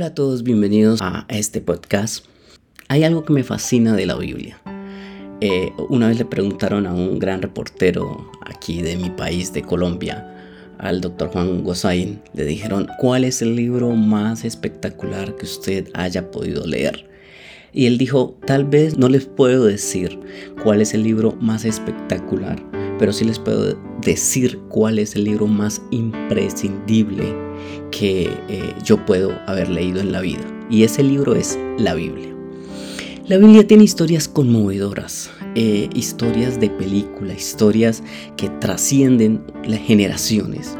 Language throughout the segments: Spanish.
Hola a todos, bienvenidos a este podcast. Hay algo que me fascina de la Biblia. Eh, una vez le preguntaron a un gran reportero aquí de mi país, de Colombia, al doctor Juan Gozaín, le dijeron, ¿cuál es el libro más espectacular que usted haya podido leer? Y él dijo, tal vez no les puedo decir cuál es el libro más espectacular, pero sí les puedo decir cuál es el libro más imprescindible que eh, yo puedo haber leído en la vida. Y ese libro es la Biblia. La Biblia tiene historias conmovedoras, eh, historias de película, historias que trascienden las generaciones.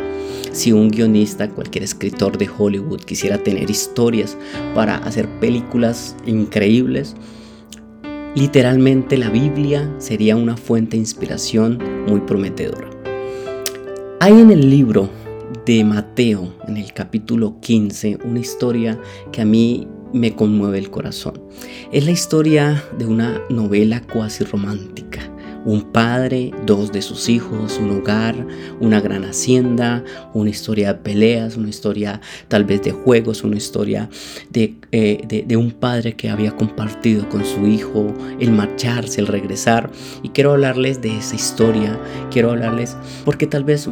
Si un guionista, cualquier escritor de Hollywood quisiera tener historias para hacer películas increíbles, literalmente la Biblia sería una fuente de inspiración muy prometedora. Hay en el libro de Mateo, en el capítulo 15, una historia que a mí me conmueve el corazón. Es la historia de una novela cuasi romántica. Un padre, dos de sus hijos, un hogar, una gran hacienda, una historia de peleas, una historia tal vez de juegos, una historia de, eh, de un padre que había compartido con su hijo el marcharse, el regresar. Y quiero hablarles de esa historia, quiero hablarles porque tal vez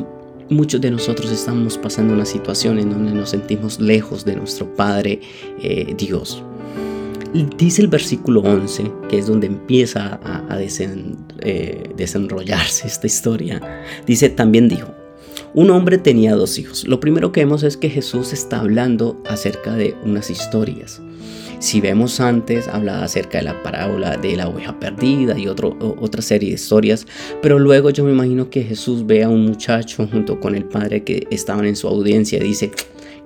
Muchos de nosotros estamos pasando una situación en donde nos sentimos lejos de nuestro Padre eh, Dios. Dice el versículo 11, que es donde empieza a, eh, desenrollarse esta historia. Dice, también dijo, un hombre tenía dos hijos. Lo primero que vemos es que Jesús está hablando acerca de unas historias. Si vemos antes, hablaba acerca de la parábola de la oveja perdida y otro, otra serie de historias, pero luego yo me imagino que Jesús ve a un muchacho junto con el padre que estaban en su audiencia y dice,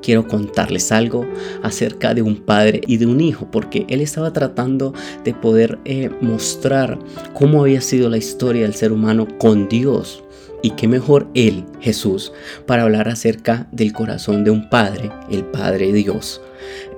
quiero contarles algo acerca de un padre y de un hijo, porque él estaba tratando de poder eh, mostrar cómo había sido la historia del ser humano con Dios. Y qué mejor Él, Jesús, para hablar acerca del corazón de un Padre, el Padre Dios,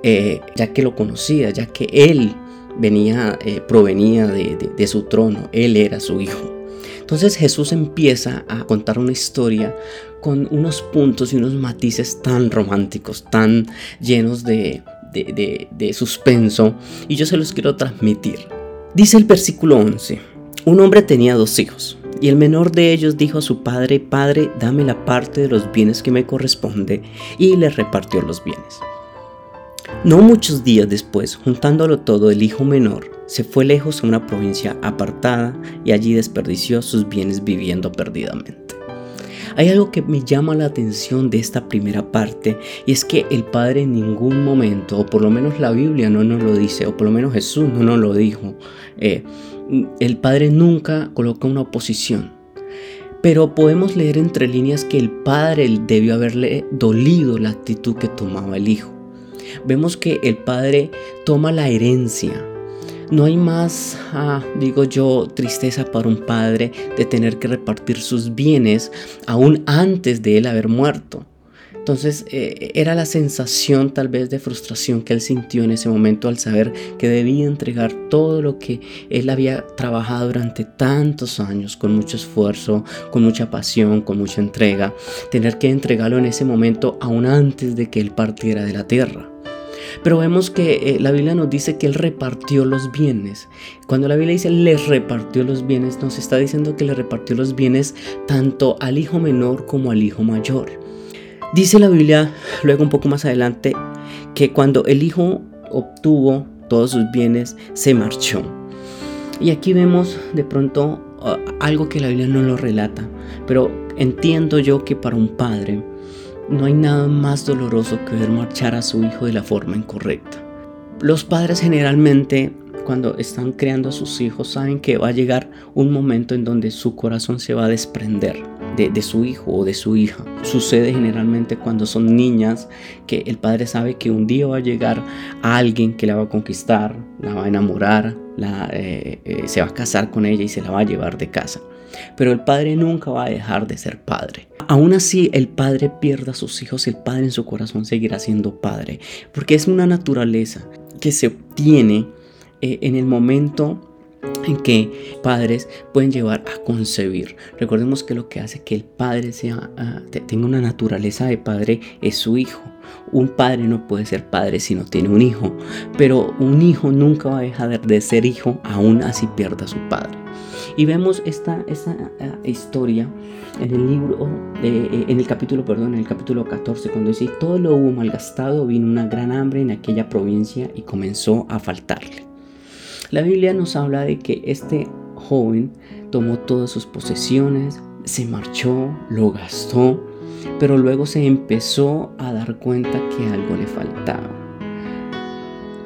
eh, ya que lo conocía, ya que Él venía, eh, provenía de, su trono, Él era su Hijo. Entonces Jesús empieza a contar una historia con unos puntos y unos matices tan románticos, tan llenos de, de, suspenso, y yo se los quiero transmitir. Dice el versículo 11, un hombre tenía dos hijos. Y el menor de ellos dijo a su padre, Padre, dame la parte de los bienes que me corresponde, y le repartió los bienes. No muchos días después, juntándolo todo, el hijo menor se fue lejos a una provincia apartada y allí desperdició sus bienes viviendo perdidamente. Hay algo que me llama la atención de esta primera parte y es que el Padre en ningún momento, o por lo menos la Biblia no nos lo dice, o por lo menos Jesús no nos lo dijo, eh, el Padre nunca coloca una oposición. Pero podemos leer entre líneas que el Padre debió haberle dolido la actitud que tomaba el Hijo. Vemos que el Padre toma la herencia. No hay más, ah, digo yo, tristeza para un padre de tener que repartir sus bienes aún antes de él haber muerto. Entonces eh, era la sensación tal vez de frustración que él sintió en ese momento al saber que debía entregar todo lo que él había trabajado durante tantos años con mucho esfuerzo, con mucha pasión, con mucha entrega, tener que entregarlo en ese momento aún antes de que él partiera de la tierra. Pero vemos que eh, la Biblia nos dice que Él repartió los bienes. Cuando la Biblia dice les repartió los bienes, nos está diciendo que le repartió los bienes tanto al hijo menor como al hijo mayor. Dice la Biblia luego un poco más adelante que cuando el hijo obtuvo todos sus bienes, se marchó. Y aquí vemos de pronto uh, algo que la Biblia no lo relata, pero entiendo yo que para un padre no hay nada más doloroso que ver marchar a su hijo de la forma incorrecta. Los padres generalmente cuando están creando a sus hijos saben que va a llegar un momento en donde su corazón se va a desprender de, su hijo o de su hija. Sucede generalmente cuando son niñas que el padre sabe que un día va a llegar a alguien que la va a conquistar, la va a enamorar, la, eh, eh, se va a casar con ella y se la va a llevar de casa. Pero el padre nunca va a dejar de ser padre. Aún así, el padre pierda a sus hijos, el padre en su corazón seguirá siendo padre, porque es una naturaleza que se obtiene eh, en el momento en que padres pueden llevar a concebir. Recordemos que lo que hace que el padre sea, ah, tenga una naturaleza de padre es su hijo. Un padre no puede ser padre si no tiene un hijo, pero un hijo nunca va a dejar de ser hijo aún así pierda a su padre. Y vemos esta, esta ah, historia en el libro, eh, en el capítulo, perdón, en el capítulo 14, cuando dice, todo lo hubo malgastado, vino una gran hambre en aquella provincia y comenzó a faltarle. La Biblia nos habla de que este joven tomó todas sus posesiones, se marchó, lo gastó, pero luego se empezó a dar cuenta que algo le faltaba.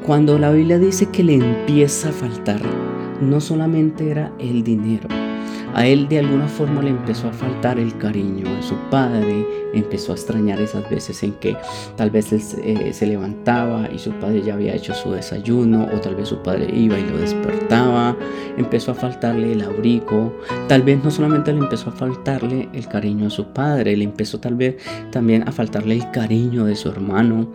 Cuando la Biblia dice que le empieza a faltar, no solamente era el dinero, a él de alguna forma le empezó a faltar el cariño de su padre, empezó a extrañar esas veces en que tal vez él eh, se levantaba y su padre ya había hecho su desayuno o tal vez su padre iba y lo despertaba, empezó a faltarle el abrigo, tal vez no solamente le empezó a faltarle el cariño de su padre, le empezó tal vez también a faltarle el cariño de su hermano,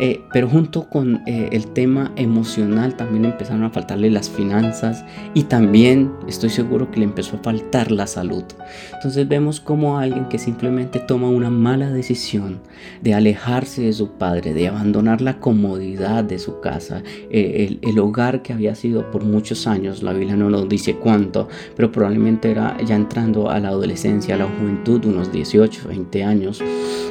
eh, pero junto con eh, el tema emocional también empezaron a faltarle las finanzas y también estoy seguro que le empezó a faltar la salud. Entonces vemos como alguien que simplemente toma una mala decisión de alejarse de su padre, de abandonar la comodidad de su casa, eh, el, hogar que había sido por muchos años, la Biblia no nos dice cuánto, pero probablemente era ya entrando a la adolescencia, a la juventud, unos 18, 20 años,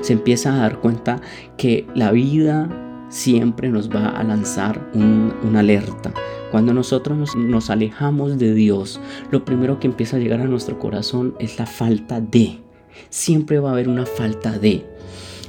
se empieza a dar cuenta que la vida siempre nos va a lanzar una alerta. Cuando nosotros nos, alejamos de Dios, lo primero que empieza a llegar a nuestro corazón es la falta de. Siempre va a haber una falta de.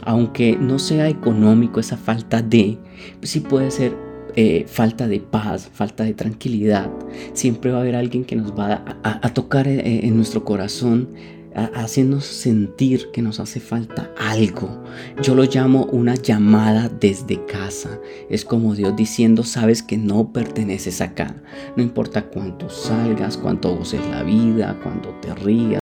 Aunque no sea económico esa falta de, sí puede ser eh, falta de paz, falta de tranquilidad. Siempre va a haber alguien que nos va a, tocar eh, en nuestro corazón haciéndonos sentir que nos hace falta algo. Yo lo llamo una llamada desde casa. Es como Dios diciendo, sabes que no perteneces acá. No importa cuánto salgas, cuánto goces la vida, cuánto te rías